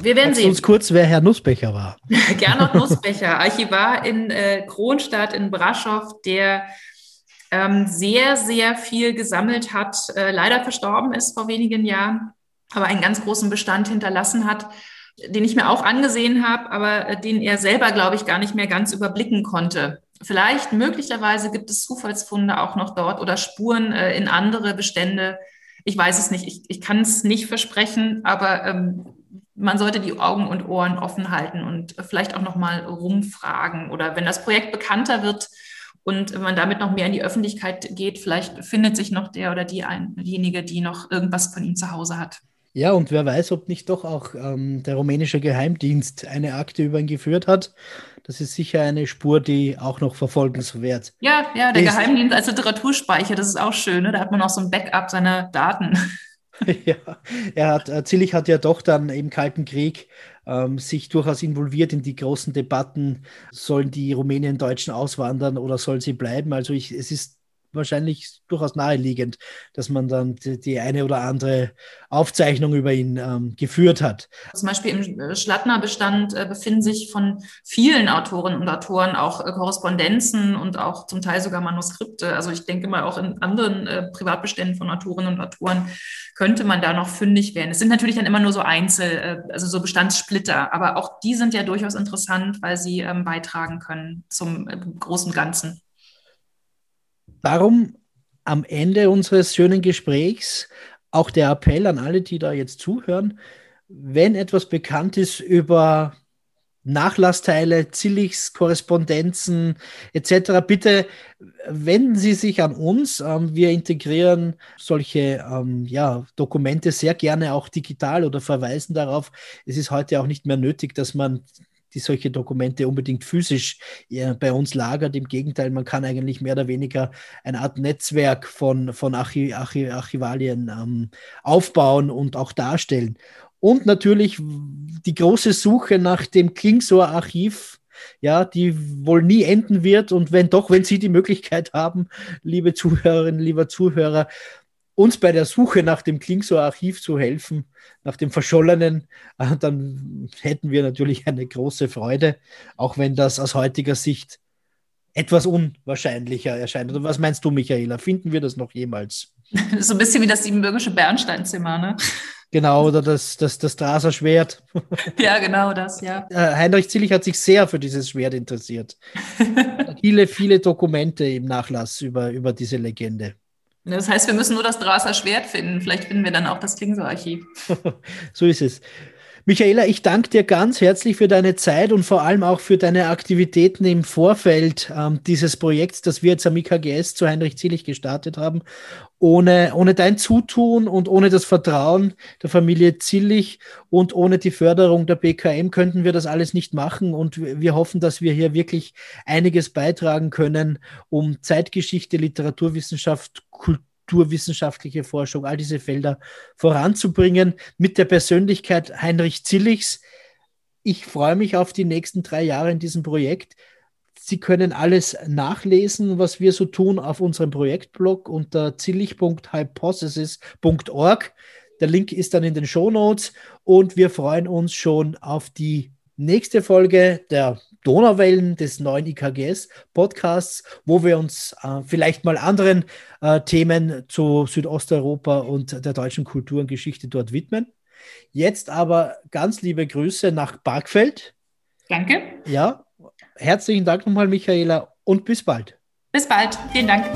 wir werden sehen. uns kurz, wer Herr Nussbecher war. Gernot Nussbecher, Archivar in äh, Kronstadt in Braschow, der ähm, sehr, sehr viel gesammelt hat, äh, leider verstorben ist vor wenigen Jahren, aber einen ganz großen Bestand hinterlassen hat, den ich mir auch angesehen habe, aber äh, den er selber, glaube ich, gar nicht mehr ganz überblicken konnte. Vielleicht, möglicherweise gibt es Zufallsfunde auch noch dort oder Spuren äh, in andere Bestände. Ich weiß es nicht. Ich, ich kann es nicht versprechen, aber ähm, man sollte die Augen und Ohren offen halten und vielleicht auch noch mal rumfragen oder wenn das Projekt bekannter wird und man damit noch mehr in die Öffentlichkeit geht, vielleicht findet sich noch der oder die ein, diejenige, die noch irgendwas von ihm zu Hause hat. Ja, und wer weiß, ob nicht doch auch ähm, der rumänische Geheimdienst eine Akte über ihn geführt hat. Das ist sicher eine Spur, die auch noch verfolgenswert Ja, ja, der ist. Geheimdienst als Literaturspeicher, das ist auch schön. Ne? Da hat man auch so ein Backup seiner Daten. ja, er hat, äh, Zillig hat ja doch dann im Kalten Krieg ähm, sich durchaus involviert in die großen Debatten, sollen die Rumänien-Deutschen auswandern oder sollen sie bleiben? Also ich, es ist wahrscheinlich durchaus naheliegend, dass man dann die, die eine oder andere Aufzeichnung über ihn ähm, geführt hat. Zum Beispiel im äh, Schlattner-Bestand äh, befinden sich von vielen Autorinnen und Autoren auch äh, Korrespondenzen und auch zum Teil sogar Manuskripte. Also ich denke mal, auch in anderen äh, Privatbeständen von Autorinnen und Autoren könnte man da noch fündig werden. Es sind natürlich dann immer nur so Einzel, äh, also so Bestandssplitter, aber auch die sind ja durchaus interessant, weil sie ähm, beitragen können zum äh, großen Ganzen. Darum am Ende unseres schönen Gesprächs auch der Appell an alle, die da jetzt zuhören, wenn etwas bekannt ist über Nachlassteile, Zillichs, Korrespondenzen etc., bitte wenden Sie sich an uns. Ähm, wir integrieren solche ähm, ja, Dokumente sehr gerne auch digital oder verweisen darauf. Es ist heute auch nicht mehr nötig, dass man die solche Dokumente unbedingt physisch bei uns lagert. Im Gegenteil, man kann eigentlich mehr oder weniger eine Art Netzwerk von, von Archi Archi Archivalien ähm, aufbauen und auch darstellen. Und natürlich die große Suche nach dem Klingsor-Archiv, ja, die wohl nie enden wird. Und wenn doch, wenn Sie die Möglichkeit haben, liebe Zuhörerinnen, lieber Zuhörer, uns bei der Suche nach dem Klingsor-Archiv zu helfen, nach dem Verschollenen, äh, dann hätten wir natürlich eine große Freude, auch wenn das aus heutiger Sicht etwas unwahrscheinlicher erscheint. Oder was meinst du, Michaela? Finden wir das noch jemals? So ein bisschen wie das siebenbürgische Bernsteinzimmer, ne? Genau, oder das, das, das Draser Schwert. Ja, genau das, ja. Äh, Heinrich Zillig hat sich sehr für dieses Schwert interessiert. viele, viele Dokumente im Nachlass über, über diese Legende. Das heißt, wir müssen nur das Draser Schwert finden. Vielleicht finden wir dann auch das Klingsor-Archiv. so ist es. Michaela, ich danke dir ganz herzlich für deine Zeit und vor allem auch für deine Aktivitäten im Vorfeld ähm, dieses Projekts, das wir jetzt am IKGS zu Heinrich Zillig gestartet haben. Ohne, ohne dein Zutun und ohne das Vertrauen der Familie Zillig und ohne die Förderung der BKM könnten wir das alles nicht machen. Und wir hoffen, dass wir hier wirklich einiges beitragen können, um Zeitgeschichte, Literaturwissenschaft, Kultur, kulturwissenschaftliche Forschung, all diese Felder voranzubringen mit der Persönlichkeit Heinrich Zillichs. Ich freue mich auf die nächsten drei Jahre in diesem Projekt. Sie können alles nachlesen, was wir so tun, auf unserem Projektblog unter zillich.hypothesis.org. Der Link ist dann in den Show Notes und wir freuen uns schon auf die nächste Folge der Donauwellen des neuen IKGS-Podcasts, wo wir uns äh, vielleicht mal anderen äh, Themen zu Südosteuropa und der deutschen Kultur und Geschichte dort widmen. Jetzt aber ganz liebe Grüße nach Bargfeld. Danke. Ja, herzlichen Dank nochmal, Michaela, und bis bald. Bis bald. Vielen Dank.